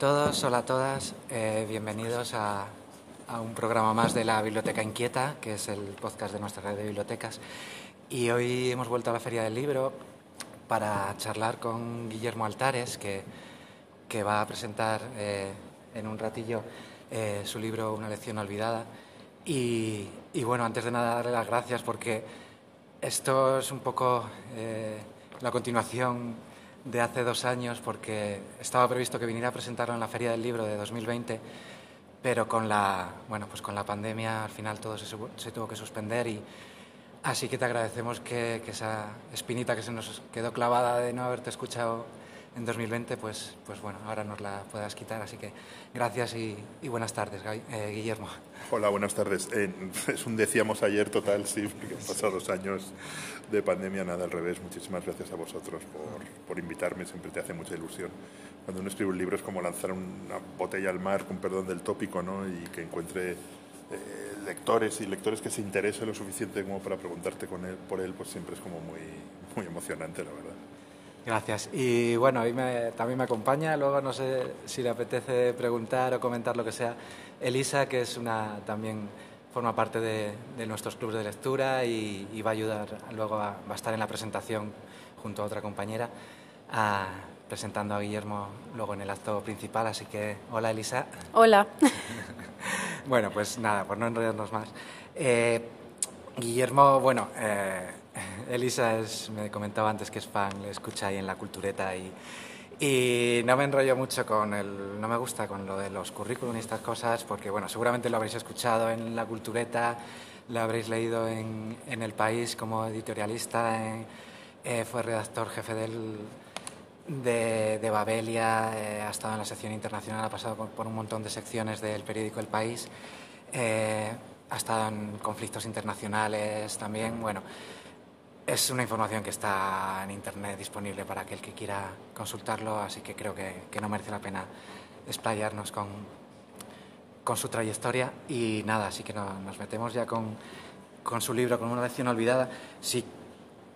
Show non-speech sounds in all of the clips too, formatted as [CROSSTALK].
Todos, hola a todas, eh, bienvenidos a, un programa más de la Biblioteca Inquieta, que es el podcast de nuestra red de bibliotecas. Y hoy hemos vuelto a la Feria del Libro para charlar con Guillermo Altares, que, va a presentar eh, en un ratillo eh, su libro Una lección olvidada. Y, bueno, antes de nada, darle las gracias porque esto es un poco la continuación de hace dos años porque estaba previsto que viniera a presentarlo en la Feria del Libro de 2020, pero con la, bueno, pues con la pandemia al final todo se, tuvo que suspender y así que te agradecemos que, que, esa espinita que se nos quedó clavada de no haberte escuchado en 2020, pues, pues bueno, ahora nos la puedas quitar. Así que gracias y, buenas tardes, eh, Guillermo. Hola, buenas tardes. Eh, es un decíamos ayer total, sí, porque han pasado dos años de pandemia, nada al revés. Muchísimas gracias a vosotros por, por invitarme, siempre te hace mucha ilusión. Cuando uno escribe un libro es como lanzar una botella al mar, con perdón del tópico, ¿no? y que encuentre... Eh, lectores y lectores que se interesen lo suficiente como para preguntarte con él, por él, pues siempre es como muy, muy emocionante, la verdad. Gracias. Y bueno, hoy también me acompaña, luego no sé si le apetece preguntar o comentar lo que sea, Elisa, que es una también forma parte de, nuestros clubes de lectura y, va a ayudar luego a, va a estar en la presentación junto a otra compañera presentando a Guillermo luego en el acto principal. Así que, hola Elisa. Hola. [LAUGHS] bueno, pues nada, por no enredarnos más. Eh, Guillermo, bueno, eh, [LAUGHS] Elisa me comentaba antes que es fan, le escucha ahí en la cultureta y, no me enrollo mucho con el, no me gusta con lo de los currículum y estas cosas porque bueno, seguramente lo habréis escuchado en la cultureta, lo habréis leído en, en El País como editorialista, eh, fue redactor jefe del, de, Babelia, eh, ha estado en la sección internacional, ha pasado por, un montón de secciones del periódico El País, eh, ha estado en conflictos internacionales también, bueno es una información que está en Internet disponible para aquel que quiera consultarlo, así que creo que, no merece la pena explayarnos con, con su trayectoria. Y nada, así que nos metemos ya con, con su libro, con una lección olvidada. Si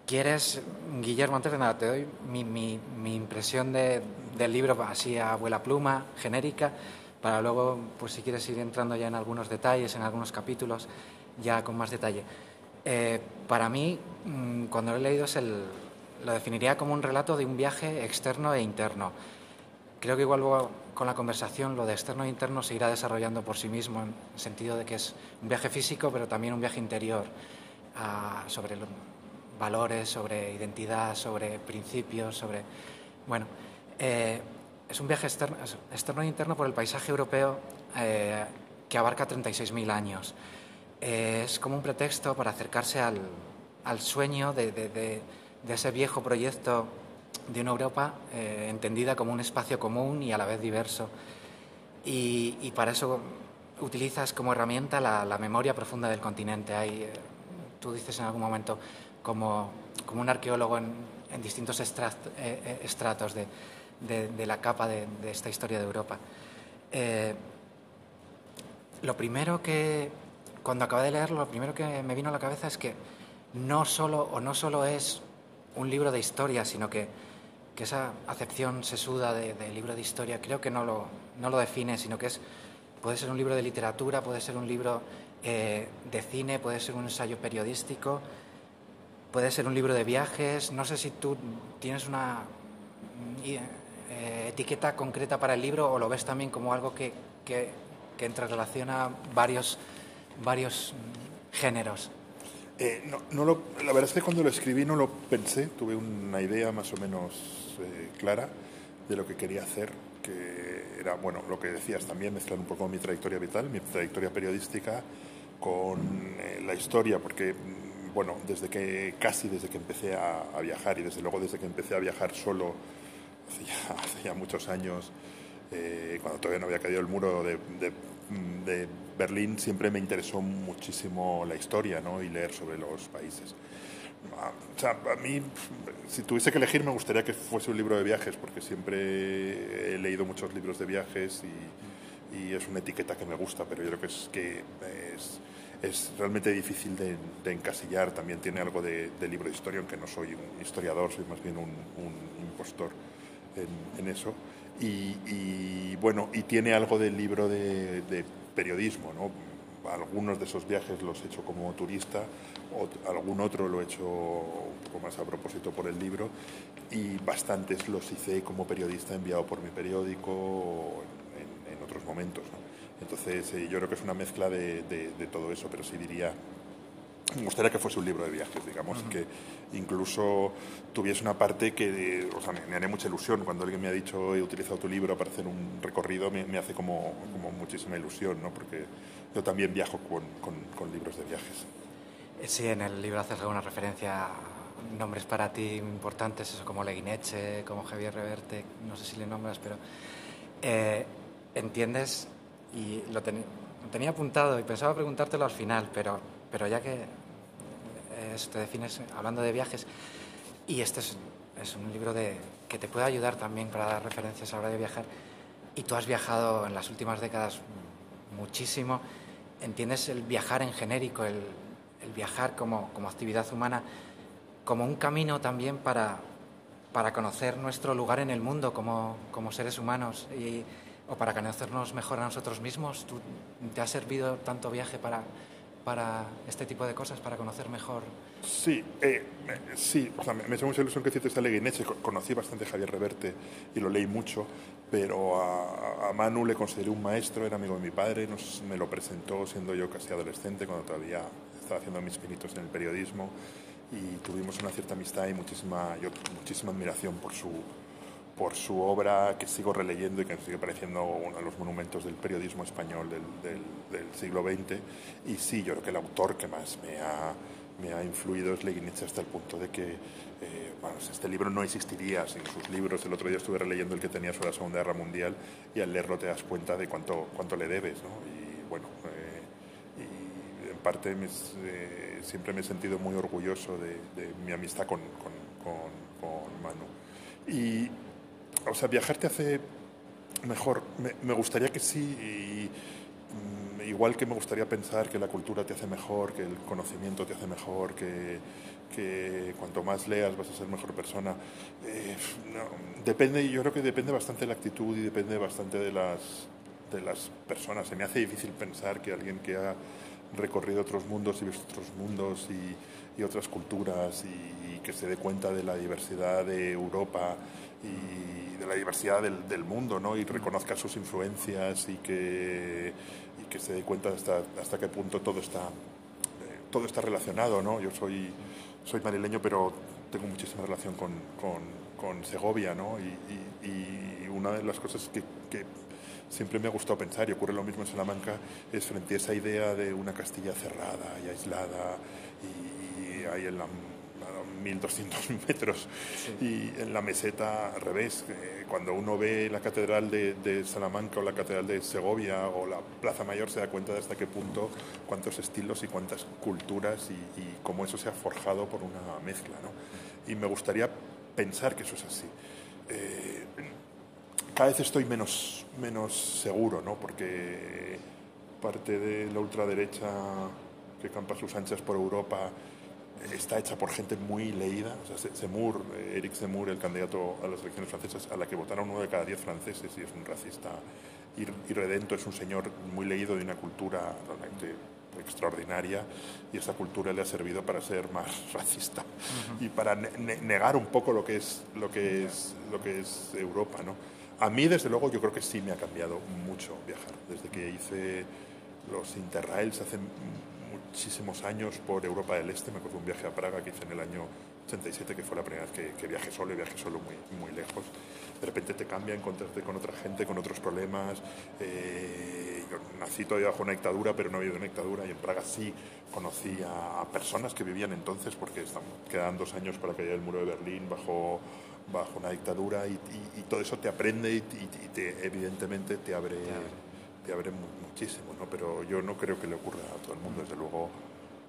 quieres, Guillermo, antes de nada, te doy mi, mi, impresión de, del libro así a abuela pluma, genérica, para luego, pues si quieres ir entrando ya en algunos detalles, en algunos capítulos, ya con más detalle. Eh, para mí, mm, cuando lo he leído, es el, lo definiría como un relato de un viaje externo e interno. Creo que igual con la conversación lo de externo e interno se irá desarrollando por sí mismo, en el sentido de que es un viaje físico, pero también un viaje interior sobre valores, sobre identidad, sobre principios, sobre. Bueno, eh, es un viaje externo, externo, e interno por el paisaje europeo eh, que abarca 36.000 años es como un pretexto para acercarse al, sueño de, ese viejo proyecto de una Europa eh, entendida como un espacio común y a la vez diverso. Y, para eso utilizas como herramienta la, memoria profunda del continente. Hay, eh, tú dices en algún momento, como, un arqueólogo en, distintos eh, estratos de, la capa de, esta historia de Europa. lo primero que, cuando acabé de leerlo, lo primero que me vino a la cabeza es que no solo, o no solo es un libro de historia, sino que, esa acepción sesuda de, de, libro de historia creo que no lo, no lo define, sino que es, puede ser un libro de literatura, puede ser un libro eh, de cine, puede ser un ensayo periodístico, puede ser un libro de viajes. No sé si tú tienes una, eh, etiqueta concreta para el libro o lo ves también como algo que, que, que entrerelaciona varios, varios géneros? Eh, no, no lo, la verdad es que cuando lo escribí no lo pensé, tuve una idea más o menos eh, clara de lo que quería hacer, que era, bueno, lo que decías también, mezclar un poco mi trayectoria vital, mi trayectoria periodística con eh, la historia, porque, bueno, desde que, casi desde que empecé a, viajar y desde luego desde que empecé a viajar solo, hace [LAUGHS] muchos años, cuando todavía no había caído el muro de de Berlín siempre me interesó muchísimo la historia ¿no? y leer sobre los países. Ah, o sea, a mí, si tuviese que elegir, me gustaría que fuese un libro de viajes, porque siempre he leído muchos libros de viajes y, es una etiqueta que me gusta, pero yo creo que es, que es, realmente difícil de, encasillar. También tiene algo de, libro de historia, aunque no soy un historiador, soy más bien un, impostor en eso. Y, bueno, y tiene algo del libro de, periodismo, ¿no? Algunos de esos viajes los he hecho como turista, algún otro lo he hecho un poco más a propósito por el libro, y bastantes los hice como periodista enviado por mi periódico en, en otros momentos. ¿no? Entonces, eh, yo creo que es una mezcla de todo eso, pero sí diría me gustaría que fuese un libro de viajes, digamos, uh -huh. que incluso tuviese una parte que, o sea, me, me, haría mucha ilusión. Cuando alguien me ha dicho, he utilizado tu libro para hacer un recorrido, me, me hace como, como, muchísima ilusión, ¿no? Porque yo también viajo con, con, con, libros de viajes. Sí, en el libro haces alguna referencia a nombres para ti importantes, eso como Leguineche, como Javier Reverte, no sé si le nombras, pero eh, entiendes, y lo, ten, lo tenía apuntado y pensaba preguntártelo al final, pero pero ya que eh, te defines hablando de viajes, y este es, es, un libro de, que te puede ayudar también para dar referencias a la hora de viajar, y tú has viajado en las últimas décadas muchísimo, entiendes el viajar en genérico, el, el viajar como, como, actividad humana, como un camino también para, para conocer nuestro lugar en el mundo como, como seres humanos y, o para conocernos mejor a nosotros mismos. ¿Tú, ¿Te ha servido tanto viaje para para este tipo de cosas, para conocer mejor? Sí, eh, sí, o sea, me, me hace mucha ilusión que cites esta Leguineche. Conocí bastante a Javier Reverte y lo leí mucho, pero a, a, Manu le consideré un maestro, era amigo de mi padre, nos, me lo presentó siendo yo casi adolescente, cuando todavía estaba haciendo mis pinitos en el periodismo, y tuvimos una cierta amistad y muchísima, yo, muchísima admiración por su, por su obra que sigo releyendo y que sigue pareciendo uno de los monumentos del periodismo español del, del, del siglo XX. Y sí, yo creo que el autor que más me ha, me ha influido es Leguinich hasta el punto de que eh, bueno, este libro no existiría sin sus libros. El otro día estuve releyendo el que tenía sobre la Segunda Guerra Mundial y al leerlo te das cuenta de cuánto, cuánto le debes. ¿no? Y bueno, eh, y en parte me, eh, siempre me he sentido muy orgulloso de, de mi amistad con, con, con, con Manu. Y, o sea, viajar te hace mejor. Me, gustaría que sí, mm, igual que me gustaría pensar que la cultura te hace mejor, que el conocimiento te hace mejor, que, cuanto más leas vas a ser mejor persona. Eh, no, depende, yo creo que depende bastante de la actitud y depende bastante de las, de las personas. Se me hace difícil pensar que alguien que ha recorrido otros mundos y visto otros mundos y, y otras culturas y, que se dé cuenta de la diversidad de Europa y de la diversidad del, del mundo ¿no? y reconozca sus influencias y que, y que se dé cuenta hasta, hasta qué punto todo está, eh, todo está relacionado. ¿no? Yo soy, soy marileño, pero tengo muchísima relación con, con, con Segovia ¿no? y, y, y, una de las cosas que, que siempre me ha gustado pensar, y ocurre lo mismo en Salamanca, es frente a esa idea de una Castilla cerrada y aislada y, y ahí en la 1200 [LAUGHS] metros sí. y en la meseta al revés. Eh, cuando uno ve la catedral de, de, Salamanca o la catedral de Segovia o la Plaza Mayor se da cuenta de hasta qué punto, cuántos estilos y cuántas culturas y, y cómo eso se ha forjado por una mezcla. ¿no? Y me gustaría pensar que eso es así. Eh, cada vez estoy menos, menos seguro, ¿no? porque parte de la ultraderecha que campa sus anchas por Europa está hecha por gente muy leída. O sea, Zemmour, eh, Eric Zemmour, el candidato a las elecciones francesas, a la que votaron uno de cada diez franceses y es un racista irredento, es un señor muy leído de una cultura realmente extraordinaria y esa cultura le ha servido para ser más [LAUGHS] racista y para negar un poco lo que es lo que es lo que es Europa, ¿no? A mí desde luego yo creo que sí me ha cambiado mucho viajar desde que hice los Interrails hace muchísimos años por Europa del Este, me acuerdo un viaje a Praga que hice en el año 87, que fue la primera vez que, que viajé solo y viajé solo muy, muy lejos. De repente te cambia encontrarte con otra gente, con otros problemas. Eh, yo nací todavía bajo una dictadura, pero no había una dictadura y en Praga sí conocí a, personas que vivían entonces, porque están, quedan dos años para que haya el muro de Berlín bajo bajo una dictadura y, todo eso te aprende y, te, evidentemente te abre, te abre muchísimo, ¿no? pero yo no creo que le ocurra a todo el mundo, desde luego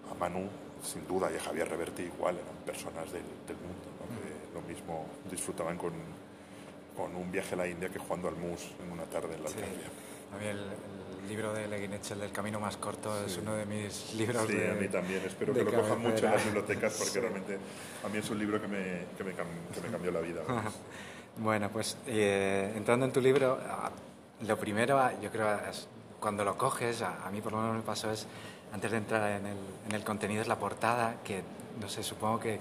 a Manu sin duda y a Javier Reverti igual, eran personas del, mundo, que lo mismo disfrutaban con, con, un viaje a la India que jugando al mus en una tarde en la sí. A mí el, libro de Leguinech, el del camino más corto, es uno de mis libros sí, de a mí también. Espero que lo cojan mucho en las bibliotecas porque realmente a mí es un libro que me, que me, que me cambió la vida. [LAUGHS] bueno, pues eh, entrando en tu libro, ah, lo primero, yo creo, es, cuando lo coges, a, mí por lo menos me pasó es, antes de entrar en el, en el contenido, es la portada, que no sé, supongo que,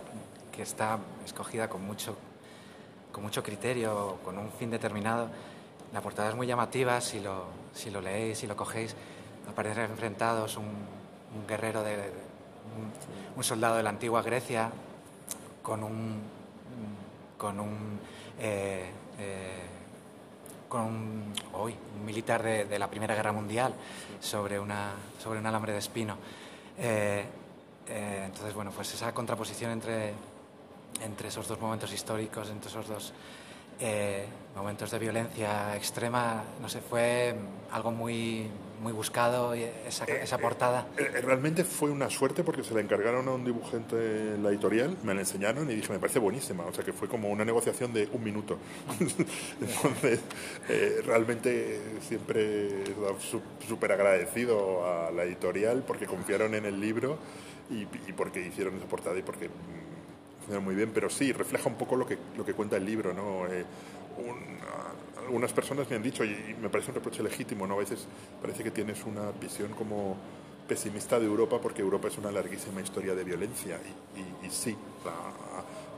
que está escogida con mucho, con mucho criterio, con un fin determinado. La portada es muy llamativa, si lo, si lo leéis, si lo cogéis, aparecen enfrentados un, un guerrero de, un, soldado de la antigua Grecia con un, con un eh, eh, con un, un militar de, la Primera Guerra Mundial sobre, una, sobre un alambre de espino. Eh, eh, entonces, bueno, pues esa contraposición entre, entre esos dos momentos históricos, entre esos dos eh, momentos de violencia extrema, no sé, fue algo muy, muy buscado, esa, eh, esa portada. Eh, realmente fue una suerte porque se la encargaron a un dibujante en la editorial, me la enseñaron y dije, me parece buenísima, o sea que fue como una negociación de un minuto. [LAUGHS] Entonces, realmente siempre súper agradecido a la editorial porque confiaron en el libro y, y porque hicieron esa portada y porque muy bien, pero sí, refleja un poco lo que, lo que cuenta el libro, ¿no? Eh, algunas personas me han dicho, y me parece un reproche legítimo, ¿no? A veces parece que tienes una visión como pesimista de Europa porque Europa es una larguísima historia de violencia y, sí,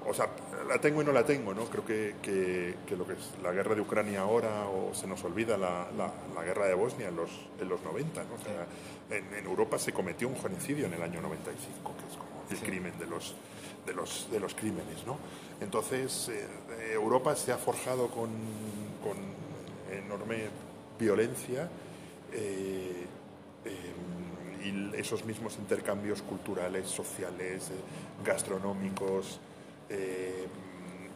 o sea, la tengo y no la tengo, ¿no? Creo que, que, lo que es la guerra de Ucrania ahora o se nos olvida la, la, guerra de Bosnia en los, en los 90, ¿no? O sea, en, Europa se cometió un genocidio en el año 95, que es como el crimen de los de los, de los crímenes. ¿no? Entonces, eh, Europa se ha forjado con, con enorme violencia eh, eh, y esos mismos intercambios culturales, sociales, gastronómicos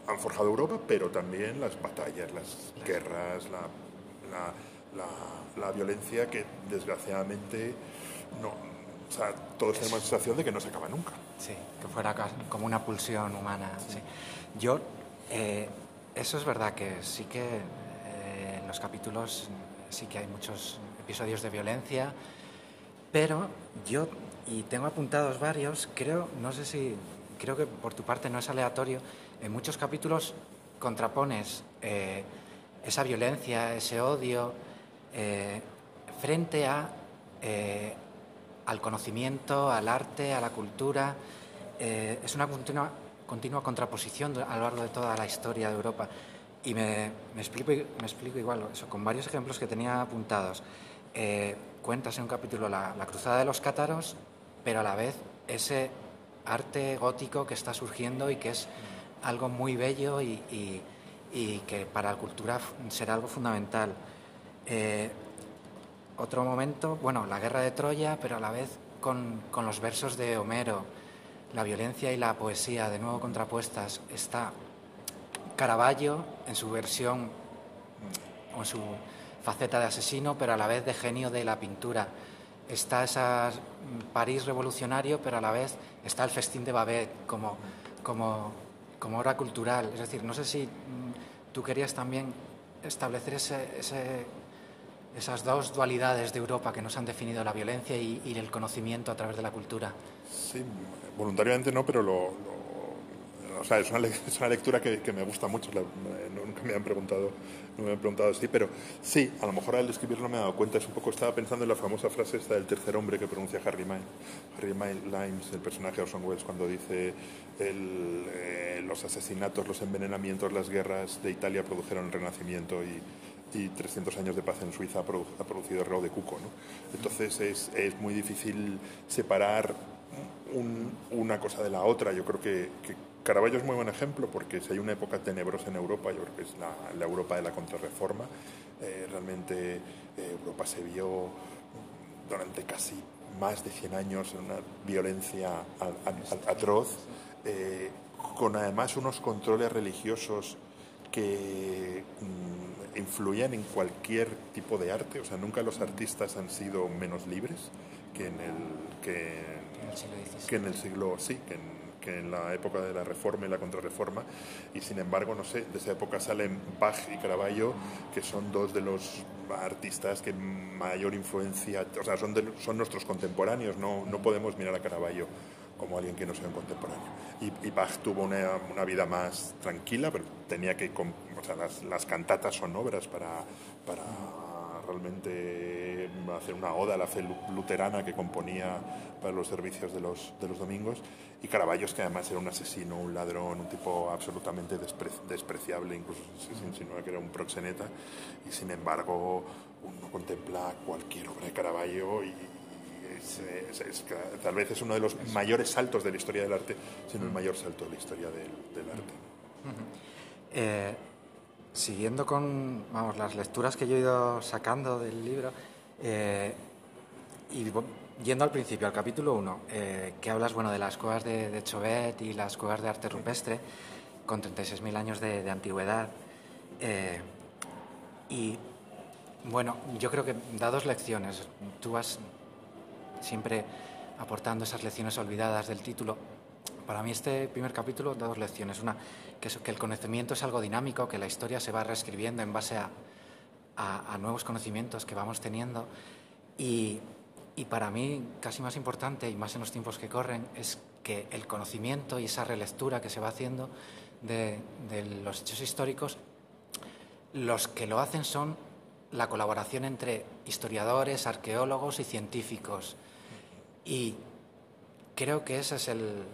han forjado Europa, pero también las batallas, las guerras, la, la, la, la violencia que desgraciadamente no, o sea, todos tenemos la sensación de que no se acaba nunca. Sí, que fuera como una pulsión humana. Sí. Yo, eh, eso es verdad que sí que eh, en los capítulos sí que hay muchos episodios de violencia, pero yo, y tengo apuntados varios, creo, no sé si, creo que por tu parte no es aleatorio, en muchos capítulos contrapones eh, esa violencia, ese odio, frente a al conocimiento, al arte, a la cultura. Eh, es una continua, contraposición a lo largo de toda la historia de Europa. Y me, explico, me explico igual, con varios ejemplos que tenía apuntados. Eh, cuentas en un capítulo la, cruzada de los cátaros, pero a la vez ese arte gótico que está surgiendo y que es algo muy bello y, y, que para la cultura será algo fundamental. Eh, otro momento, bueno, la guerra de Troya, pero a la vez con, con, los versos de Homero, la violencia y la poesía de nuevo contrapuestas. Está Caravaggio en su versión o su faceta de asesino, pero a la vez de genio de la pintura. Está esa París revolucionario, pero a la vez está el festín de Babet como, como, como obra cultural. Es decir, no sé si mm, tú querías también establecer ese esas dos dualidades de Europa que nos han definido la violencia y, el conocimiento a través de la cultura. Sí, voluntariamente no, pero lo, o sea, es, una, lectura que, me gusta mucho. nunca me han preguntado, no me han preguntado así, pero sí, a lo mejor al escribirlo me he dado cuenta, es un poco, estaba pensando en la famosa frase esta del tercer hombre que pronuncia Harry Mine, Harry Mine Limes, el personaje de Orson Welles, cuando dice eh, los asesinatos, los envenenamientos, las guerras de Italia produjeron el renacimiento y, y 300 años de paz en Suiza ha, producido el reo de cuco. ¿no? Entonces es, es, muy difícil separar una cosa de la otra. Yo creo que, que, Caravaggio es muy buen ejemplo porque si hay una época tenebrosa en Europa, yo creo que es la, Europa de la contrarreforma. Eh, realmente eh, Europa se vio durante casi más de 100 años en una violencia atroz, eh, con además unos controles religiosos que mm, influían en cualquier tipo de arte. O sea, nunca los artistas han sido menos libres que en el, que, que en el siglo sí, que en, que en la época de la Reforma y la Contrarreforma, y sin embargo, no sé, de esa época salen Bach y Caravaggio, que son dos de los artistas que mayor influencia, o sea, son, son nuestros contemporáneos, no, no podemos mirar a Caravaggio como alguien que no sea un contemporáneo. Y, Bach tuvo una, una, vida más tranquila, pero tenía que, o sea, las, las cantatas son obras para, para realmente hacer una oda a la fe luterana que componía para los servicios de los, de los domingos. Y Caravaggio es que además era un asesino, un ladrón, un tipo absolutamente despreciable, incluso se insinuaba que era un proxeneta. Y sin embargo, uno contempla cualquier obra de Caravaggio y, es, tal vez es uno de los mayores saltos de la historia del arte, sino el mayor salto de la historia del, arte. Eh, siguiendo con vamos, las lecturas que yo he ido sacando del libro, eh, y yendo al principio, al capítulo 1, eh, que hablas bueno, de las cuevas de, de, Chauvet y las cuevas de arte rupestre, con 36.000 años de, antigüedad. Eh, y bueno, yo creo que da dos lecciones. Tú vas siempre aportando esas lecciones olvidadas del título. Para mí este primer capítulo da dos lecciones. Una, que, que el conocimiento es algo dinámico, que la historia se va reescribiendo en base a, a, nuevos conocimientos que vamos teniendo. Y, y para mí, casi más importante, y más en los tiempos que corren, es que el conocimiento y esa relectura que se va haciendo de, los hechos históricos, los que lo hacen son la colaboración entre historiadores, arqueólogos y científicos. Y creo que ese es el,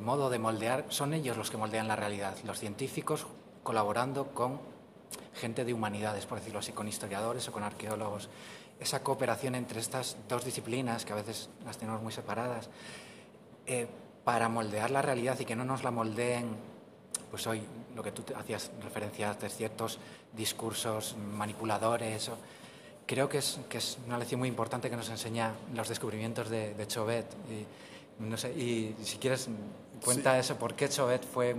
modo de moldear, son ellos los que moldean la realidad, los científicos colaborando con gente de humanidades, por decirlo así, con historiadores o con arqueólogos esa cooperación entre estas dos disciplinas, que a veces las tenemos muy separadas, eh, para moldear la realidad y que no nos la moldeen, pues hoy lo que tú hacías referencia de ciertos discursos manipuladores. Creo que es, que es una lección muy importante que nos enseña los descubrimientos de, de Chauvet. Y, no sé, y si quieres, cuenta eso, ¿por qué Chauvet fue,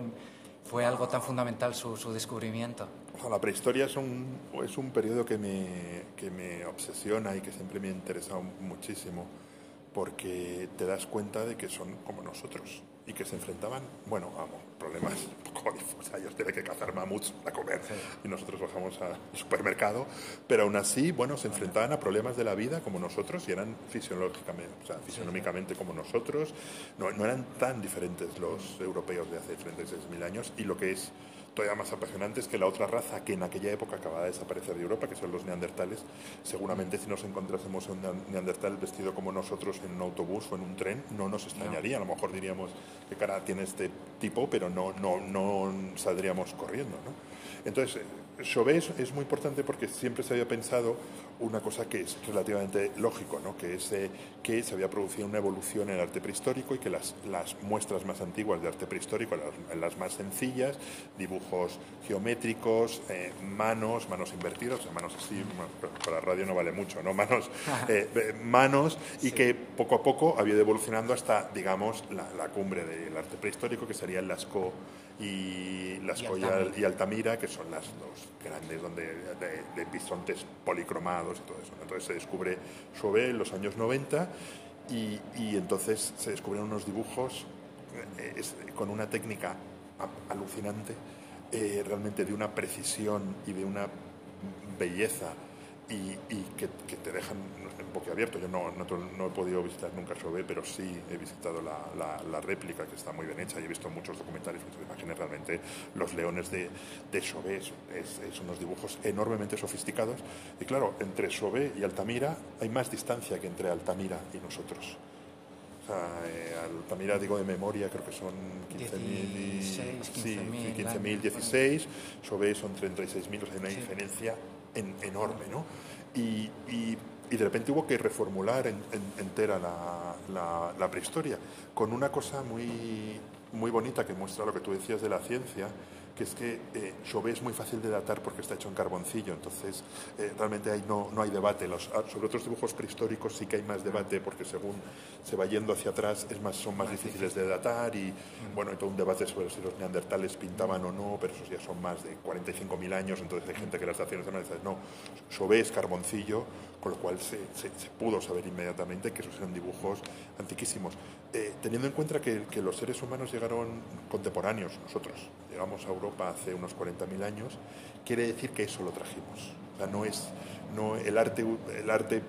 fue algo tan fundamental su, su descubrimiento? la prehistoria es un, es un periodo que me, que me obsesiona y que siempre me ha interesado muchísimo porque te das cuenta de que son como nosotros y que se enfrentaban, bueno, a problemas un poco [LAUGHS] sea, ellos tienen que cazar mamuts para comer y nosotros bajamos al [LAUGHS] supermercado, pero aún así, bueno, se enfrentaban a problemas de la vida como nosotros y eran fisiológicamente, o sea, fisionómicamente como nosotros, no, no eran tan diferentes los europeos de hace 36.000 años y lo que es todavía más apasionante es que la otra raza que en aquella época acababa de desaparecer de Europa, que son los neandertales, seguramente si nos encontrásemos un neandertal vestido como nosotros en un autobús o en un tren, no nos extrañaría. A lo mejor diríamos qué cara tiene este tipo, pero no, no, no saldríamos corriendo. ¿no? Entonces, Chauvet es muy importante porque siempre se había pensado una cosa que es relativamente lógico, ¿no? que es eh, que se había producido una evolución en el arte prehistórico y que las, las muestras más antiguas de arte prehistórico, las, las más sencillas, dibujos geométricos, eh, manos, manos invertidas, manos así, para la radio no vale mucho, ¿no? manos, [LAUGHS] eh, manos y que poco a poco había ido evolucionando hasta, digamos, la, la cumbre del arte prehistórico, que sería el Lascaux y Las y, Altamira, que son las dos grandes donde, de, bisontes policromados y todo eso. Entonces se descubre Chauvet en los años 90 y, y entonces se descubren unos dibujos eh, con una técnica alucinante, eh, realmente de una precisión y de una belleza y, que, te dejan un abierto. Yo no, no, he podido visitar nunca Chauvet, pero sí he visitado la, la, réplica, que está muy bien hecha, y he visto muchos documentales, muchas imágenes. Realmente los leones de, de Chauvet son unos dibujos enormemente sofisticados. Y claro, entre Chauvet y Altamira hay más distancia que entre Altamira y nosotros. O sea, eh, Altamira, digo de memoria, creo que son 15.000 15, 16, Chauvet son 36.000, o sea, hay una diferencia enorme, ¿no? Y, y, y, de repente hubo que reformular entera la, la, prehistoria, con una cosa muy, muy bonita que muestra lo que tú decías de la ciencia, que es que eh, Chauvet es muy fácil de datar porque está hecho en carboncillo, entonces eh, realmente ahí no, no hay debate. Los, ah, sobre otros dibujos prehistóricos sí que hay más debate porque según se va yendo hacia atrás es más, son más difíciles de datar y bueno, hay todo un debate sobre si los neandertales pintaban o no, pero esos ya son más de 45.000 años, entonces hay gente que las estaciones de dice, no, Chauvet es carboncillo, con lo cual se, se, pudo saber inmediatamente que esos eran dibujos antiquísimos. Eh, teniendo en cuenta que, que los seres humanos llegaron contemporáneos, nosotros, llegamos a Europa hace unos 40.000 años, quiere decir que eso lo trajimos. O sea, no es, no, el, arte, el arte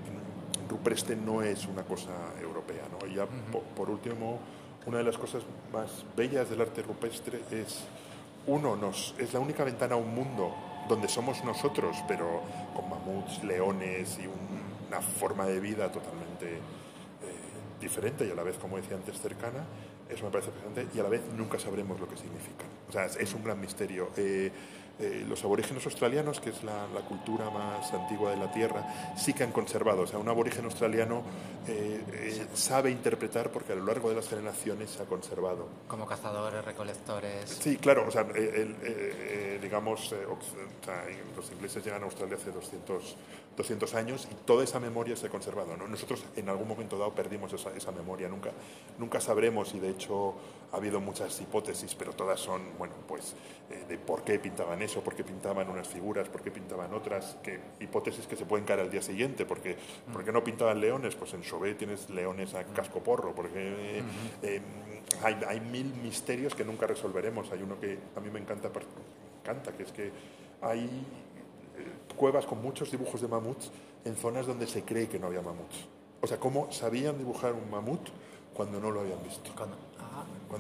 rupreste no es una cosa europea. ¿no? Y ya, por, último, una de las cosas más bellas del arte rupestre es, uno, nos, es la única ventana a un mundo donde somos nosotros, pero con mamuts, leones y una forma de vida totalmente eh, diferente y a la vez, como decía antes, cercana. Eso me parece fascinante y a la vez nunca sabremos lo que significan. Sea, es un gran misterio. Eh, eh, los aborígenes australianos, que es la, cultura más antigua de la Tierra, sí que han conservado. O sea, un aborigen australiano eh, sabe interpretar porque a lo largo de las generaciones se ha conservado. Como cazadores, recolectores. Sí, claro. O sea, digamos, los ingleses llegan a Australia hace 200, 200 años y toda esa memoria se ha conservado. ¿no? Nosotros en algún momento dado perdimos esa, esa memoria. Nunca, nunca sabremos y de hecho ha habido muchas hipótesis, pero todas son, bueno, pues eh, de por qué pintaban eso, por qué pintaban unas figuras, por qué pintaban otras, que hipótesis que se pueden caer al día siguiente, porque ¿por qué no pintaban leones? Pues en Chauvet tienes leones a casco porro, porque eh, hay, hay, mil misterios que nunca resolveremos. Hay uno que a mí me encanta, encanta que es que hay eh, cuevas con muchos dibujos de mamuts en zonas donde se cree que no había mamuts. O sea, ¿cómo sabían dibujar un mamut cuando no lo habían visto? cuando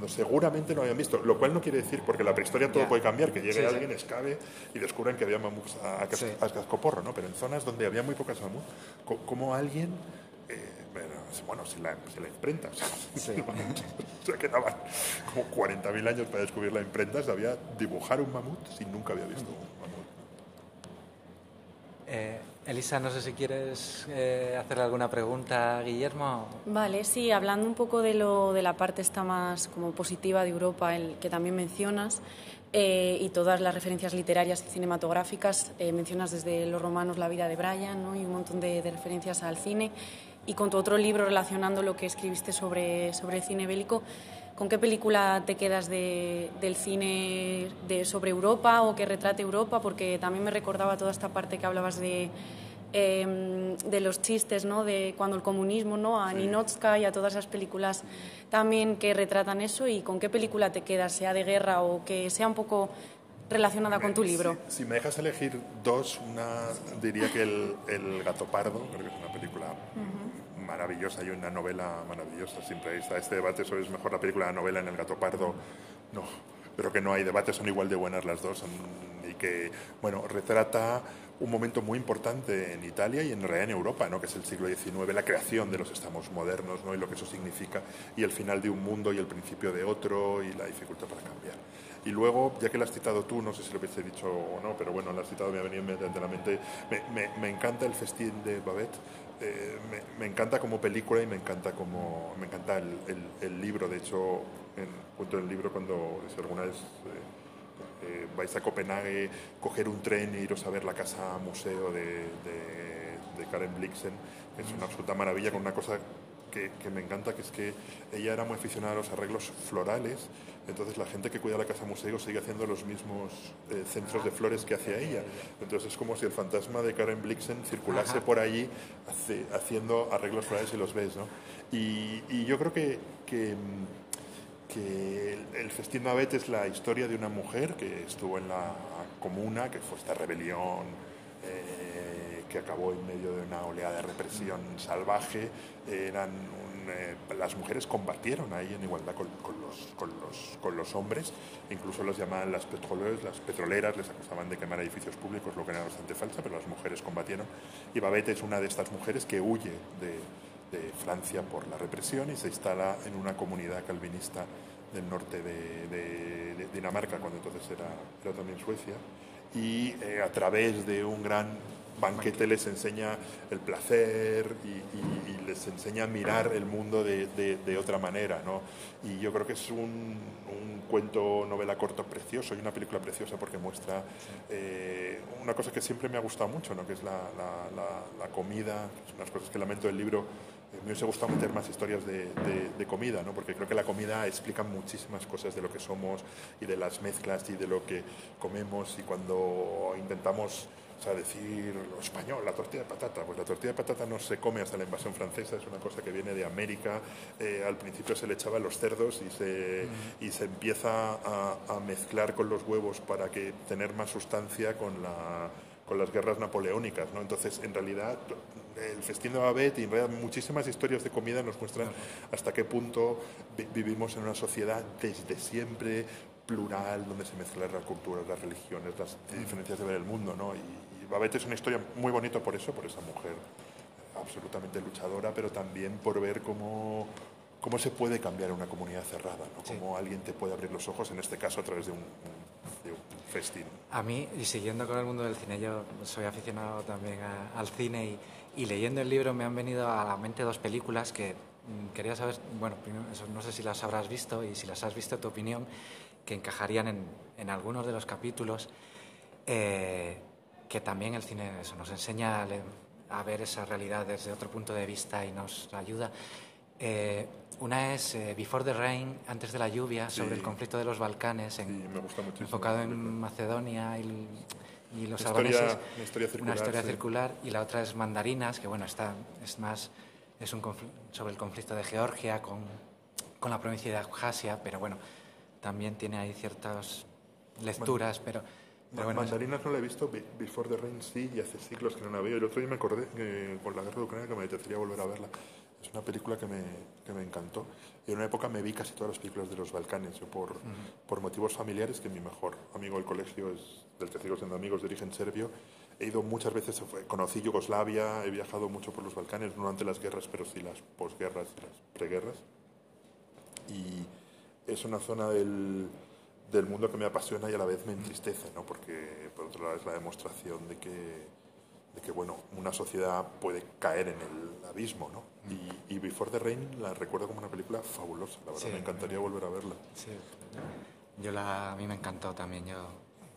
seguramente no habían visto. Lo cual no quiere decir, porque la prehistoria todo puede cambiar, que llegue alguien, escabe y descubran que había mamuts a, cascoporro, ¿no? Pero en zonas donde había muy pocas mamuts, como alguien eh, bueno, si la, si la imprenta, [LAUGHS] [LAUGHS] o sea, quedaban como 40.000 años para descubrir la imprenta, sabía dibujar un mamut si nunca había visto un mamut. Eh, Elisa, no sé si quieres eh, hacerle alguna pregunta a Guillermo. Vale, sí, hablando un poco de, lo, de la parte esta más como positiva de Europa, el que también mencionas, eh, y todas las referencias literarias y cinematográficas, eh, mencionas desde los romanos la vida de Brian ¿no? y un montón de, referencias al cine, y con tu otro libro relacionando lo que escribiste sobre, sobre el cine bélico, ¿Con qué película te quedas de, del cine de, sobre Europa o que retrate Europa? Porque también me recordaba toda esta parte que hablabas de, em, de los chistes, ¿no? de cuando el comunismo, ¿no? a Ninotska y a todas esas películas también que retratan eso. ¿Y con qué película te quedas, sea de guerra o que sea un poco relacionada con tu libro? Si, me dejas elegir dos, una diría que El, el Gato Pardo, creo que es una película maravillosa y una novela maravillosa. Siempre está este debate sobre es mejor la película la novela en El Gato Pardo. No, pero que no hay debate, son igual de buenas las dos. y que, bueno, retrata un momento muy importante en Italia y en realidad en Europa, ¿no? que es el siglo XIX, la creación de los estamos modernos ¿no? y lo que eso significa, y el final de un mundo y el principio de otro y la dificultad para cambiar. Y luego, ya que lo has citado tú, no sé si lo hubiese dicho o no, pero bueno, lo has citado, me ha venido inmediatamente la mente, me, me, me encanta el festín de Babette, eh, me, encanta como película y me encanta como me encanta el, el, libro. De hecho en punto del libro cuando si alguna vez eh, eh, vais a Copenhague coger un tren e iros a ver la casa museo de, de, de Karen Blixen es una absoluta maravilla con una cosa que, que, me encanta que es que ella era muy aficionada a los arreglos florales entonces la gente que cuida la casa museo sigue haciendo los mismos eh, centros de flores que hacía ella. Entonces es como si el fantasma de Karen Blixen circulase por allí haciendo arreglos florales y los ves. ¿no? Y, yo creo que, que, el, Festín Mabet es la historia de una mujer que estuvo en la comuna, que fue esta rebelión. Eh, que acabó en medio de una oleada de represión salvaje. Eran eh, las mujeres combatieron ahí en igualdad con, los, con, los, con, los, hombres, incluso los llamaban las petroleras, las petroleras, les acusaban de quemar edificios públicos, lo que era bastante falsa, pero las mujeres combatieron. Y Babette es una de estas mujeres que huye de, de Francia por la represión y se instala en una comunidad calvinista del norte de, Dinamarca, cuando entonces era, era también Suecia, y eh, a través de un gran banquete les enseña el placer y, les enseña a mirar el mundo de, otra manera. ¿no? Y yo creo que es un, cuento, novela corto precioso y una película preciosa porque muestra eh, una cosa que siempre me ha gustado mucho, ¿no? que es la, la, comida, es unas cosas que lamento del libro me hubiese gustado meter más historias de, comida, ¿no? porque creo que la comida explica muchísimas cosas de lo que somos y de las mezclas y de lo que comemos y cuando intentamos o sea, decir español, la tortilla de patata, pues la tortilla de patata no se come hasta la invasión francesa, es una cosa que viene de América, eh, al principio se le echaba los cerdos y se, y se empieza a, a mezclar con los huevos para que tener más sustancia con la con las guerras napoleónicas, ¿no? Entonces, en realidad, el festín de Babette y en realidad muchísimas historias de comida nos muestran hasta qué punto vivimos en una sociedad desde siempre plural, donde se mezclan las culturas, las religiones, las diferencias de ver el mundo, ¿no? Y, Babette es una historia muy bonita por eso, por esa mujer absolutamente luchadora, pero también por ver cómo, cómo se puede cambiar una comunidad cerrada, ¿no? Cómo alguien te puede abrir los ojos, en este caso a través de un festín. A mí, y siguiendo con el mundo del cine, yo soy aficionado también al cine y, leyendo el libro me han venido a la mente dos películas que mm, quería saber, bueno, no sé si las habrás visto y si las has visto, tu opinión, que encajarían en, algunos de los capítulos, eh, que también el cine eso, nos enseña a, ver esa realidad desde otro punto de vista y nos ayuda. Eh, una es eh, Before the Rain, antes de la lluvia, sobre el conflicto de los Balcanes, enfocado en Macedonia y, los albaneses. Una historia circular. Una historia circular. Y la otra es Mandarinas, que bueno, está, es más es un sobre el conflicto de Georgia con, con la provincia de Abjasia, pero bueno, también tiene ahí ciertas lecturas, pero... bueno, Mandarinas no la he visto, Before the Rain sí, y hace siglos que no la veo. El otro día me acordé que con la guerra de Ucrania que me apetecería volver a verla. Es una película que me, que me encantó. Y en una época me vi casi todas las películas de los Balcanes. Yo por, por motivos familiares, que mi mejor amigo del colegio es del que sigo siendo amigos de origen serbio, he ido muchas veces, conocí Yugoslavia, he viajado mucho por los Balcanes, no durante las guerras, pero sí las posguerras y las preguerras. Y es una zona del, del mundo que me apasiona y a la vez me entristece, ¿no? porque por otro lado es la demostración de que de que bueno, una sociedad puede caer en el abismo, ¿no? Y, Before the Rain la recuerdo como una película fabulosa, la verdad, me encantaría volver a verla. Sí. Yo la, a mí me encantó también, yo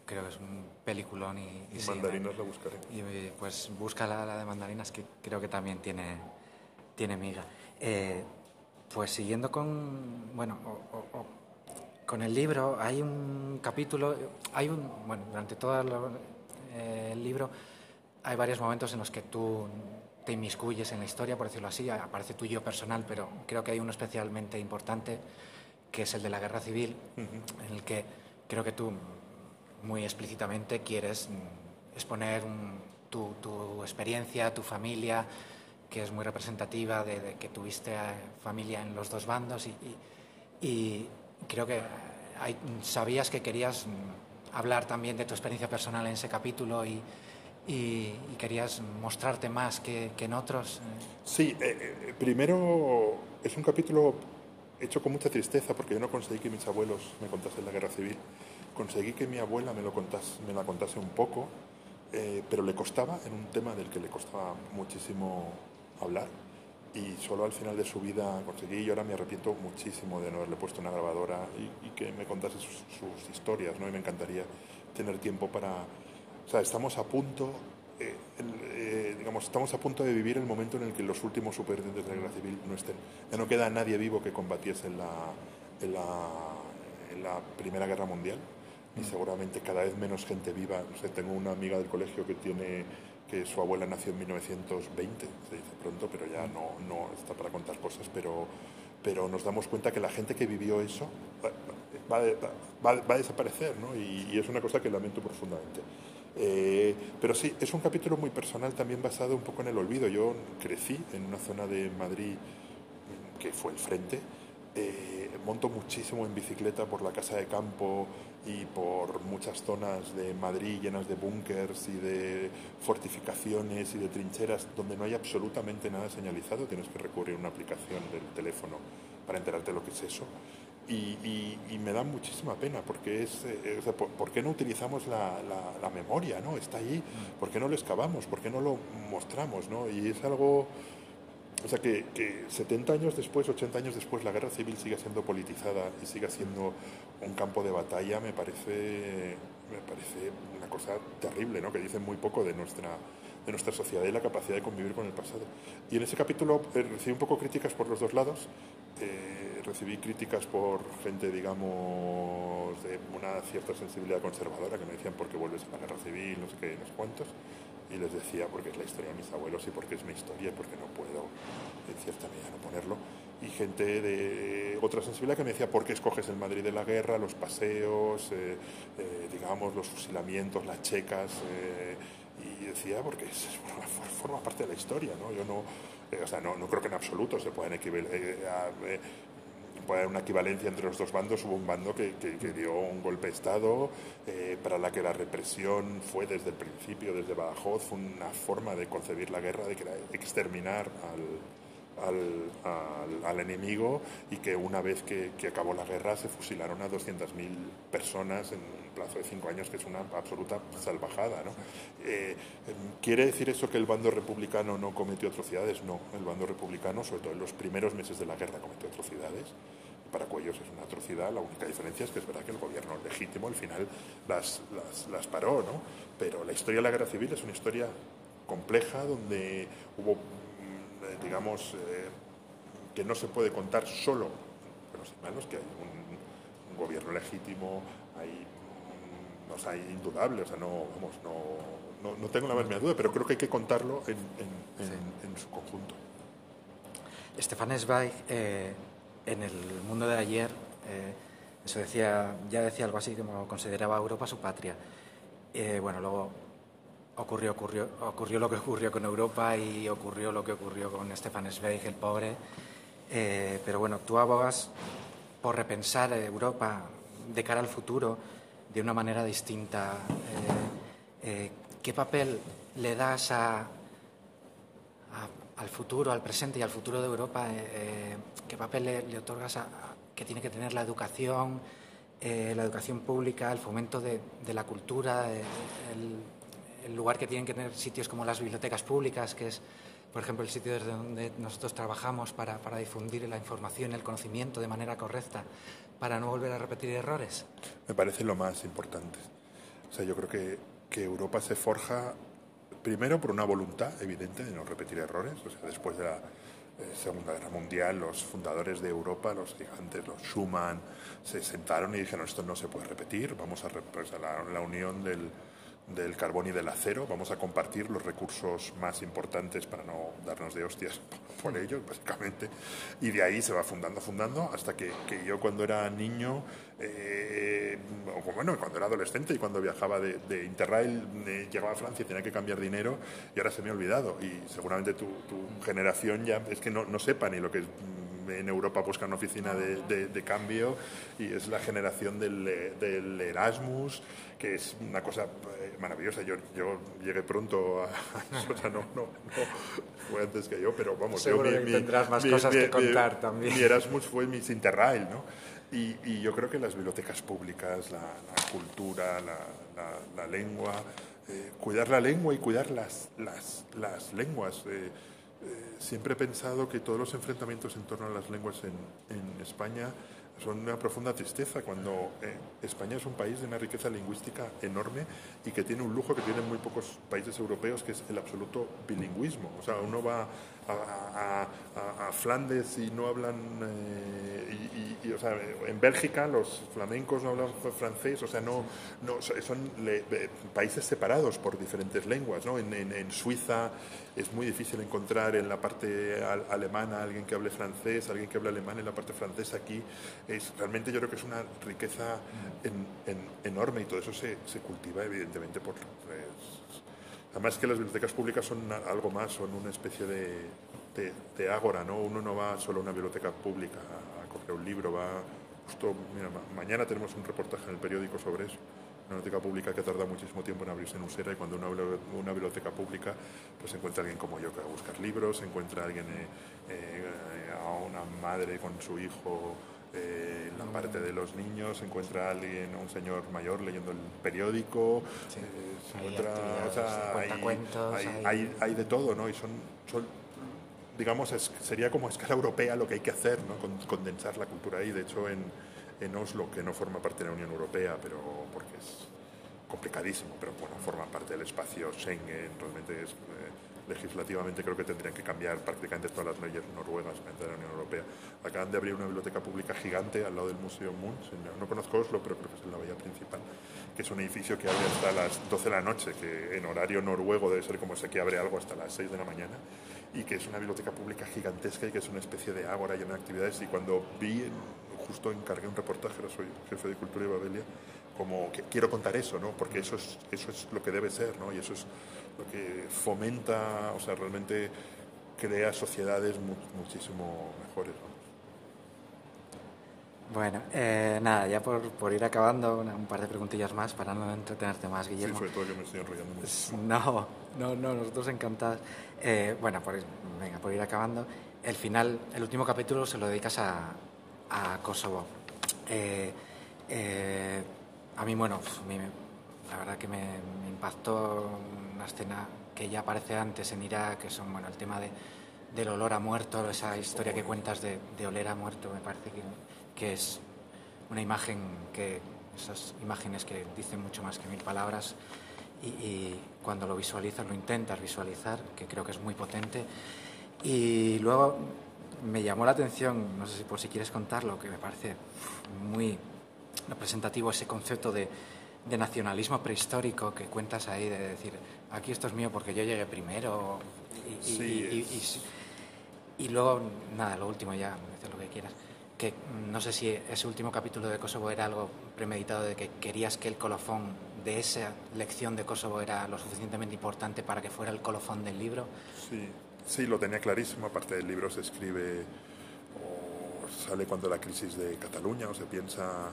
creo que es un peliculón y... y mandarinas la buscaré. Y pues busca la, de mandarinas que creo que también tiene, tiene miga. Eh, pues siguiendo con, bueno, con el libro, hay un capítulo, hay un, bueno, durante todo eh, el libro hay varios momentos en los que tú te inmiscuyes en la historia, por decirlo así, aparece tuyo personal, pero creo que hay uno especialmente importante, que es el de la guerra civil, en el que creo que tú muy explícitamente quieres exponer tu, experiencia, tu familia, que es muy representativa de, que tuviste eh, familia en los dos bandos y, creo que sabías que querías mm, hablar también de tu experiencia personal en ese capítulo y, y, querías mostrarte más que, en otros. Sí, eh, eh, primero es un capítulo hecho con mucha tristeza porque yo no conseguí que mis abuelos me contasen la guerra civil. Conseguí que mi abuela me, lo contase, me la contase un poco, eh, pero le costaba, en un tema del que le costaba muchísimo hablar. Y solo al final de su vida conseguí, y ahora me arrepiento muchísimo de no haberle puesto una grabadora y, que me contase sus, sus, historias, ¿no? Y me encantaría tener tiempo para, o sea, estamos a punto, eh, eh, digamos, estamos a punto de vivir el momento en el que los últimos supervivientes de la guerra civil no estén. Ya no queda nadie vivo que combatiese en la, en la, en la Primera Guerra Mundial y mm. seguramente cada vez menos gente viva. No sé, tengo una amiga del colegio que tiene su abuela nació en 1920, se dice pronto, pero ya no, no está para contar cosas, pero, pero nos damos cuenta que la gente que vivió eso va, va, va, a desaparecer, ¿no? Y, y, es una cosa que lamento profundamente. Eh, pero sí, es un capítulo muy personal también basado un poco en el olvido. Yo crecí en una zona de Madrid que fue el frente. Eh, monto muchísimo en bicicleta por la casa de campo y por muchas zonas de Madrid llenas de búnkers y de fortificaciones y de trincheras donde no hay absolutamente nada señalizado. Tienes que recurrir a una aplicación del teléfono para enterarte de lo que es eso. Y, me da muchísima pena porque es, eh, ¿por, qué no utilizamos la, la, memoria? ¿no? Está ahí, ¿por qué no lo excavamos? ¿Por qué no lo mostramos? ¿no? Y es algo, o sea, que, que 70 años después, 80 años después, la guerra civil siga siendo politizada y siga siendo un campo de batalla, me parece, me parece una cosa terrible, ¿no? que dicen muy poco de nuestra, de nuestra sociedad y la capacidad de convivir con el pasado. Y en ese capítulo eh, recibí un poco críticas por los dos lados. Eh, recibí críticas por gente, digamos, de una cierta sensibilidad conservadora que me decían por qué vuelves a la guerra civil, no sé qué, no sé cuántos. Y les decía porque es la historia de mis abuelos y porque es mi historia y porque no puedo, cierta medida, no ponerlo. Y gente de otra sensibilidad que me decía por qué escoges el Madrid de la guerra, los paseos, eh, digamos, los fusilamientos, las checas y decía porque forma, parte de la historia, ¿no? Yo no, eh, o sea, no, no, creo que en absoluto se puedan eh, eh, puede haber una equivalencia entre los dos bandos. Hubo un bando que, que, dio un golpe de Estado, para la que la represión fue desde el principio, desde Badajoz, una forma de concebir la guerra, de exterminar al, al, al, enemigo y que una vez que, que, acabó la guerra se fusilaron a 200.000 personas en plazo de cinco años, que es una absoluta salvajada. ¿no? Eh, ¿Quiere decir eso que el bando republicano no cometió atrocidades? No, el bando republicano, sobre todo en los primeros meses de la guerra, cometió atrocidades. Para Cuellos es una atrocidad, la única diferencia es que es verdad que el gobierno legítimo al final las, las, las paró, ¿no? pero la historia de la guerra civil es una historia compleja donde hubo, digamos, eh, que no se puede contar solo buenos y malos, que hay un, un gobierno legítimo, hay o sea, indudable, o sea, no, vamos, no, no, tengo la más duda, pero creo que hay que contarlo en, en, su conjunto. Stefan Zweig, eh, en el mundo de ayer, eh, eso decía, ya decía algo así como consideraba Europa su patria. Eh, bueno, luego ocurrió, ocurrió, ocurrió lo que ocurrió con Europa y ocurrió lo que ocurrió con Stefan Zweig, el pobre. pero bueno, tú abogas por repensar Europa de cara al futuro de una manera distinta. Eh, eh, ¿Qué papel le das a, al futuro, al presente y al futuro de Europa? Eh, ¿Qué papel le, otorgas a, que tiene que tener la educación, la educación pública, el fomento de, la cultura, el, lugar que tienen que tener sitios como las bibliotecas públicas, que es, por ejemplo, el sitio desde donde nosotros trabajamos para, para difundir la información, el conocimiento de manera correcta? para no volver a repetir errores? Me parece lo más importante. O sea, yo creo que, que Europa se forja primero por una voluntad evidente de no repetir errores. O sea, después de la eh, Segunda Guerra Mundial, los fundadores de Europa, los gigantes, los Schumann, se sentaron y dijeron esto no se puede repetir, vamos a, la, la unión del, del carbón y del acero. Vamos a compartir los recursos más importantes para no darnos de hostias [LAUGHS] por ellos, básicamente. Y de ahí se va fundando, fundando, hasta que, que yo cuando era niño, eh, o bueno, cuando era adolescente y cuando viajaba de, de Interrail, eh, llegaba a Francia y tenía que cambiar dinero y ahora se me ha olvidado. Y seguramente tu, tu generación ya es que no, no sepa ni lo que es en Europa buscan una oficina de, de, cambio y es la generación del, del, Erasmus, que es una cosa maravillosa. Yo, yo llegué pronto a, [LAUGHS] o sea, no, no, fue antes que yo, pero vamos, yo, mi, tendrás más cosas que contar también. Mi Erasmus fue mi Interrail, ¿no? Y, y, yo creo que las bibliotecas públicas, la, cultura, la, la, lengua, eh, cuidar la lengua y cuidar las, las, las lenguas. Eh, eh, siempre he pensado que todos los enfrentamientos en torno a las lenguas en, en España son una profunda tristeza cuando eh, España es un país de una riqueza lingüística enorme y que tiene un lujo que tienen muy pocos países europeos, que es el absoluto bilingüismo. O sea, uno va a, Flandes y no hablan, eh, y, o sea, en Bélgica los flamencos no hablan francés, o sea, no, no son países separados por diferentes lenguas, ¿no? En, en, Suiza es muy difícil encontrar en la parte alemana alguien que hable francés, alguien que hable alemán en la parte francesa aquí, es, realmente yo creo que es una riqueza enorme y todo eso se, se cultiva evidentemente por... Pues, Además que las bibliotecas públicas son algo más, son una especie de, de, ágora, ¿no? Uno no va solo a una biblioteca pública a, coger un libro, va justo, mira, mañana tenemos un reportaje en el periódico sobre eso una biblioteca pública que tarda muchísimo tiempo en abrirse en Usera y cuando una, una biblioteca pública pues encuentra alguien como yo que va a buscar libros, encuentra a alguien, eh, eh, a una madre con su hijo eh, en la parte de los niños, se encuentra a alguien, un señor mayor leyendo el periódico, se encuentra, o sea, hay, hay, de todo, ¿no? Y son, son digamos, sería como a escala europea lo que hay que hacer, ¿no? condensar la cultura ahí. De hecho, en, en Oslo, que no forma parte de la Unión Europea, pero porque es complicadísimo, pero bueno, forma parte del espacio Schengen, realmente es, eh, legislativamente creo que tendrían que cambiar prácticamente todas las leyes noruegas de la Unión Europea. Acaban de abrir una biblioteca pública gigante al lado del Museo Munch, no conozco Oslo, pero creo que es en la bahía principal, que es un edificio que abre hasta las 12 de la noche, que en horario noruego debe ser como ese que abre algo hasta las 6 de la mañana, y que es una biblioteca pública gigantesca y que es una especie de ágora llena de actividades. Y cuando vi justo encargué un reportaje, ahora soy jefe de Cultura y Babelia, como que quiero contar eso, ¿no? Porque eso es, eso es lo que debe ser, ¿no? Y eso es que fomenta, o sea, realmente crea sociedades muchísimo mejores, Bueno, eh, nada, ya por, por, ir acabando, un par de preguntillas más para no entretenerte más, Guillermo. Sí, sobre todo que me estoy enrollando mucho. No, no, no, nosotros encantados. Eh, bueno, por, venga, por ir acabando, el final, el último capítulo se lo dedicas a, a Kosovo. Eh, eh, a mí, bueno, la verdad que me, impactó escena que ya aparece antes en Irak, que son, bueno, el tema de, del olor a muerto, esa historia que cuentas de, oler a muerto, me parece que, que, es una imagen que, esas imágenes que dicen mucho más que mil palabras, y, y cuando lo visualizas, lo intentas visualizar, que creo que es muy potente. Y luego me llamó la atención, no sé si por si quieres contarlo, que me parece muy representativo ese concepto de, nacionalismo prehistórico que cuentas ahí, de decir, aquí esto es mío porque yo llegué primero. Y, luego, nada, lo último ya, dices lo que quieras. Que no sé si ese último capítulo de Kosovo era algo premeditado de que querías que el colofón de esa lección de Kosovo era lo suficientemente importante para que fuera el colofón del libro. Sí. Sí, lo tenía clarísimo. Aparte del libro se escribe o sale cuando la crisis de Cataluña o se piensa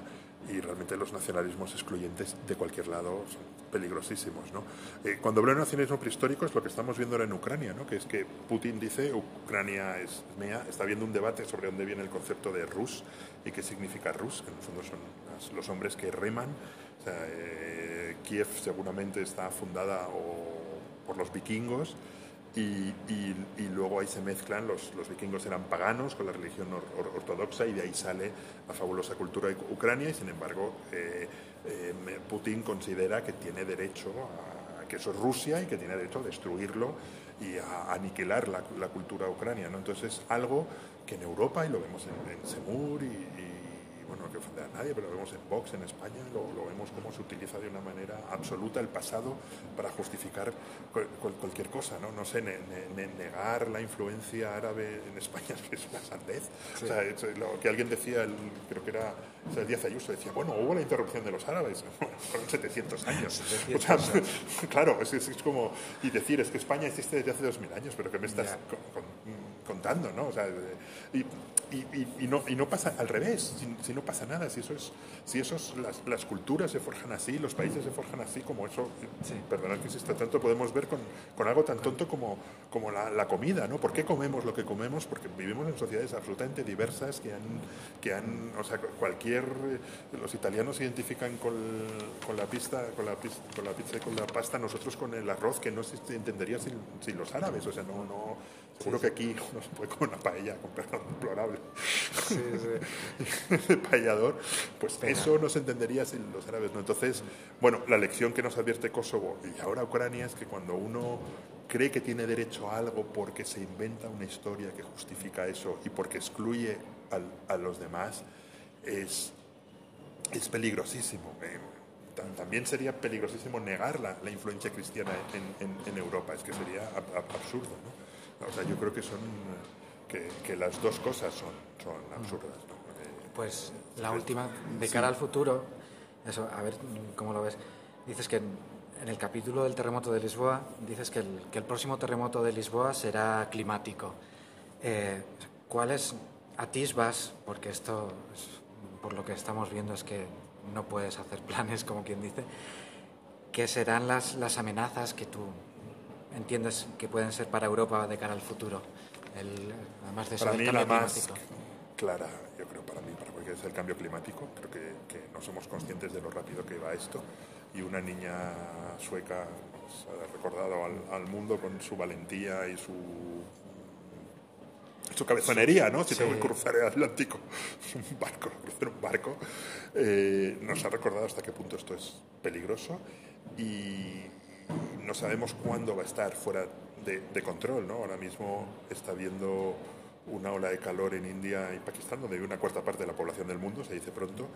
y realmente los nacionalismos excluyentes de cualquier lado son peligrosísimos. ¿no? Eh, cuando hablo de nacionalismo prehistórico es lo que estamos viendo ahora en Ucrania, ¿no? que es que Putin dice Ucrania es mía, está viendo un debate sobre dónde viene el concepto de Rus y qué significa Rus, que en el fondo son los hombres que reman. Eh, Kiev seguramente está fundada por los vikingos y, luego ahí se mezclan, los, los, vikingos eran paganos con la religión ortodoxa y de ahí sale la fabulosa cultura de Ucrania y sin embargo eh, eh, Putin considera que tiene derecho a, que eso es Rusia y que tiene derecho a destruirlo y a aniquilar la, la cultura ucrania. ¿no? Entonces algo que en Europa, y lo vemos en, en Semur y bueno, no que ofender a nadie, pero lo vemos en Vox en España, lo, vemos cómo se utiliza de una manera absoluta el pasado para justificar cualquier cosa, ¿no? No sé, negar la influencia árabe en España [LAUGHS] es una sandez. O sea, lo que alguien decía, creo que era o Díaz Ayuso, decía, bueno, hubo la interrupción de los árabes, [LAUGHS] fueron 700 años. o sea, [LAUGHS] claro, es, es, como, y decir, es que España existe desde hace 2000 años, pero que me estás contando, ¿no? O sea, y, y, no, y no pasa al revés, si, no pasa nada, si eso es, si esos, las, las, culturas se forjan así, los países se forjan así, como eso, sí. perdonad que exista tanto, podemos ver con, con algo tan tonto como, como la, la, comida, ¿no? ¿Por qué comemos lo que comemos? Porque vivimos en sociedades absolutamente diversas que han, que han o sea, cualquier, los italianos se identifican con, con la pista, con la, con la pizza y con la pasta, nosotros con el arroz, que no se entendería sin, sin los árabes, o sea, no, no Seguro que aquí no se puede comer una paella, deplorable. Sí, sí. [LAUGHS] el paellador, pues eso no se entendería sin los árabes. ¿no? Entonces, bueno, la lección que nos advierte Kosovo y ahora Ucrania es que cuando uno cree que tiene derecho a algo porque se inventa una historia que justifica eso y porque excluye a los demás, es, es peligrosísimo. Eh, también sería peligrosísimo negar la, la influencia cristiana en, en, en, Europa, es que sería absurdo. ¿no? O sea, yo creo que son que, las dos cosas son, son absurdas. Eh, pues la última, de cara al futuro, eso, a ver cómo lo ves. Dices que en el capítulo del terremoto de Lisboa dices que el, que el próximo terremoto de Lisboa será climático. Eh, ¿Cuáles atisbas, porque esto, por lo que estamos viendo, es que no puedes hacer [LAUGHS] planes, como quien dice, ¿qué serán las, las amenazas que tú entiendes que pueden ser para Europa de cara al futuro? El, además de eso para mí cambio la más climático. clara, yo creo para mí, para porque es el cambio climático, creo que, que no somos conscientes de lo rápido que va esto y una niña sueca pues, ha recordado al, al mundo con su valentía y su su cabezonería, ¿no? Si tengo que cruzar el Atlántico, [LAUGHS] un barco, cruzar un barco, eh, nos ha recordado hasta qué punto esto es peligroso y no sabemos cuándo va a estar fuera de, control, ¿no? Ahora mismo está habiendo una ola de calor en India y Pakistán, donde hay una cuarta parte de la población del mundo, se dice pronto,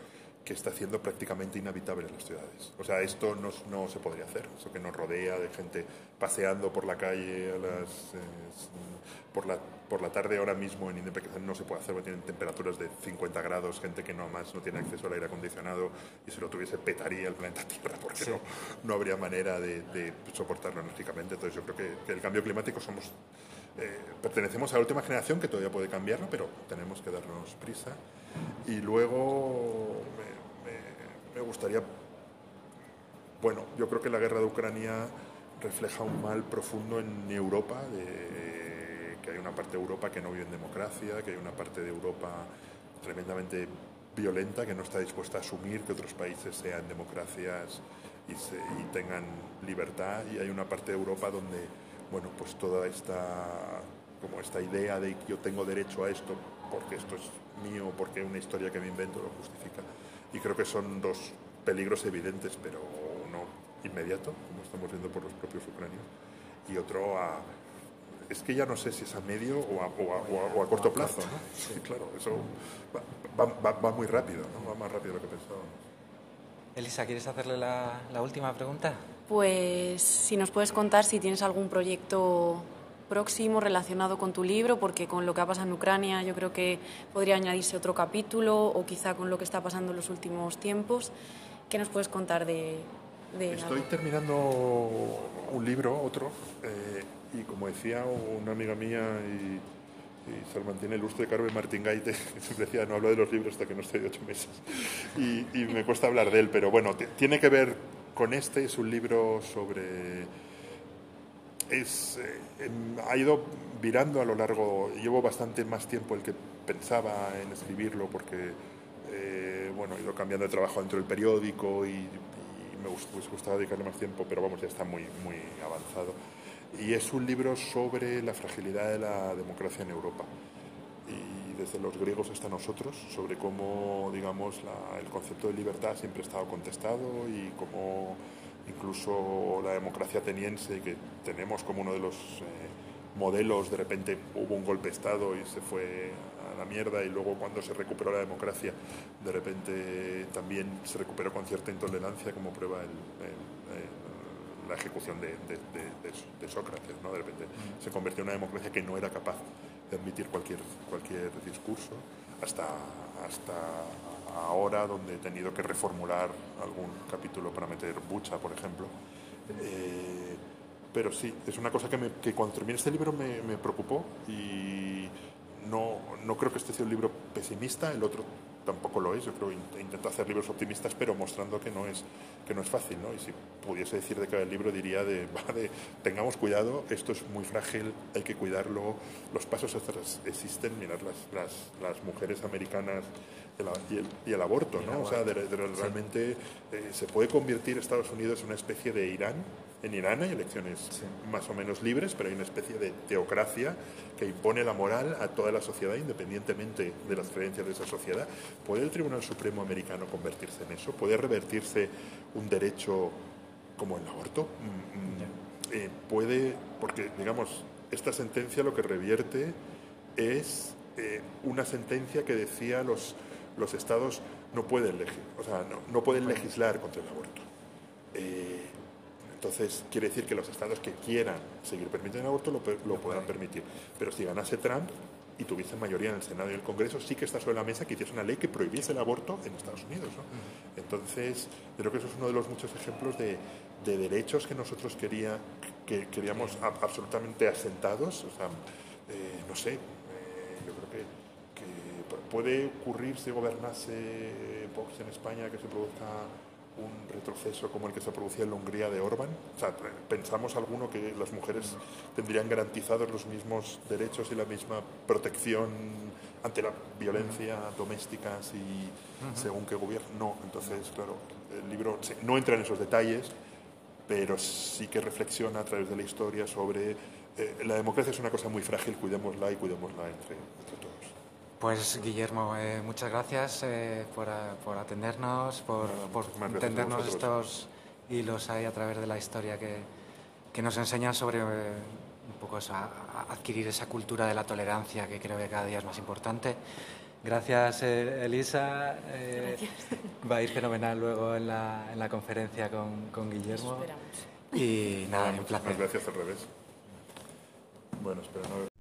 que está haciendo prácticamente inhabitable las ciudades. O sea, esto no, no se podría hacer, eso que nos rodea de gente paseando por la calle a las, eh, por, la, por la tarde ahora mismo en Pakistán no se puede hacer, porque tienen temperaturas de 50 grados, gente que no más no tiene acceso al aire acondicionado y si lo tuviese petaría el planeta Tierra, porque no, no habría manera de, de soportarlo enérgicamente. Entonces yo creo que, que el cambio climático somos eh, pertenecemos a la última generación que todavía puede cambiarlo, pero tenemos que darnos prisa. Y luego me, me- me gustaría, bueno, yo creo que la guerra de Ucrania refleja un mal profundo en Europa, de, una parte de Europa que no vive en democracia, que hay una parte de Europa tremendamente violenta que no está dispuesta a asumir que otros países sean democracias y, se- y tengan libertad. Y hay una parte de Europa donde bueno pues toda esta como esta idea de que yo tengo derecho a esto porque esto es mío porque una historia que me invento lo justifica. Y creo que son dos peligros evidentes pero uno inmediato como estamos viendo por los propios ucranios y otro a es que ya no sé si es a medio o a, o a- o a- o a corto plazo, ¿no? Sí, claro, eso va, va- va- va muy rápido, ¿no? Va más rápido de lo que pensábamos. Elisa, ¿quieres hacerle la, la última pregunta? Pues si nos puedes contar si tienes algún proyecto próximo relacionado con tu libro, porque con lo que ha pasado en Ucrania yo creo que podría añadirse otro capítulo o quizá con lo que está pasando en los últimos tiempos. ¿Qué nos puedes contar de, de Estoy algo? terminando un libro, otro, eh, y como decía una amiga mía y, y se mantiene el lustre de Carmen Martín Gaite, [LAUGHS] que siempre decía, no hablo de los libros hasta que no estoy de ocho meses. Y, me cuesta hablar de él, pero bueno, tiene que ver con este, es un libro sobre... Es, eh, em, ha ido virando a lo largo, llevo bastante más tiempo el que pensaba en escribirlo porque, eh, bueno, he ido cambiando de trabajo dentro del periódico y, y me pues gustaba dedicarle más tiempo, pero vamos, ya está muy, muy avanzado. Y es un libro sobre la fragilidad de la democracia en Europa. Y desde los griegos hasta nosotros, sobre cómo, digamos, la- el concepto de libertad siempre ha estado contestado y cómo incluso la democracia ateniense, que tenemos como uno de los eh, modelos, de repente hubo un golpe de Estado y se fue a la mierda y luego cuando se recuperó la democracia, de repente también se recuperó con cierta intolerancia, como prueba el- el- el- la ejecución de, de- de- de- Sócrates, ¿no? De repente se convirtió en una democracia que no era capaz de admitir cualquier, cualquier discurso, hasta, hasta ahora, donde he tenido que reformular algún capítulo para meter bucha, por ejemplo. Eh, pero sí, es una cosa que, me- que cuando terminé este libro me, me preocupó y no, no creo que este sea un libro pesimista, el otro tampoco lo es, yo creo que intento hacer libros optimistas, pero mostrando que no es, que no es fácil, ¿no? Y si pudiese decir de cada libro diría de, [LAUGHS] de, tengamos cuidado, esto es muy frágil, hay que cuidarlo, los pasos atrás existen, mirad las, las, las mujeres americanas de la- y, el, y el aborto, ¿no? O sea, de- de- realmente eh, se puede convertir Estados Unidos en una especie de Irán. En Irán hay elecciones más o menos libres, pero hay una especie de teocracia que impone la moral a toda la sociedad independientemente de las creencias de esa sociedad. ¿Puede el Tribunal Supremo americano convertirse en eso? ¿Puede revertirse un derecho como el aborto? Mm, mm, eh, puede, porque digamos, esta sentencia lo que revierte es eh, una sentencia que decía los, los estados no pueden, o sea, no, no pueden legislar contra el aborto. Entonces, quiere decir que los estados que quieran seguir permitiendo el aborto lo, lo podrán permitir. Pero si ganase Trump, y tuviese mayoría en el Senado y el Congreso, sí que está sobre la mesa que hiciese una ley que prohibiese el aborto en Estados Unidos. Entonces, creo que eso es uno de los muchos ejemplos de, derechos que nosotros quería, que queríamos absolutamente asentados. O sea, eh, no sé, eh, yo creo que, que, puede ocurrir si gobernase Vox en España que se produzca un retroceso como el que se producía en la Hungría de Orban? O sea, ¿pensamos alguno que las mujeres tendrían garantizados los mismos derechos y la misma protección ante la violencia doméstica y según qué gobierno? No, entonces, claro, el libro no entra en esos detalles, pero sí que reflexiona a través de la historia sobre eh, la democracia es una cosa muy frágil, cuidémosla y cuidémosla entre, entre todos. Pues Guillermo, eh, muchas gracias eh, por, por, atendernos, por, por entendernos estos hilos ahí a través de la historia que, que nos enseñan sobre eh, un poco eso, adquirir esa cultura de la tolerancia que creo que cada día es más importante. Gracias, Elisa. Gracias. Va a ir fenomenal luego en la, en la conferencia con, con Guillermo. Esperamos. Y nada, un placer. Gracias al revés. Bueno, espero no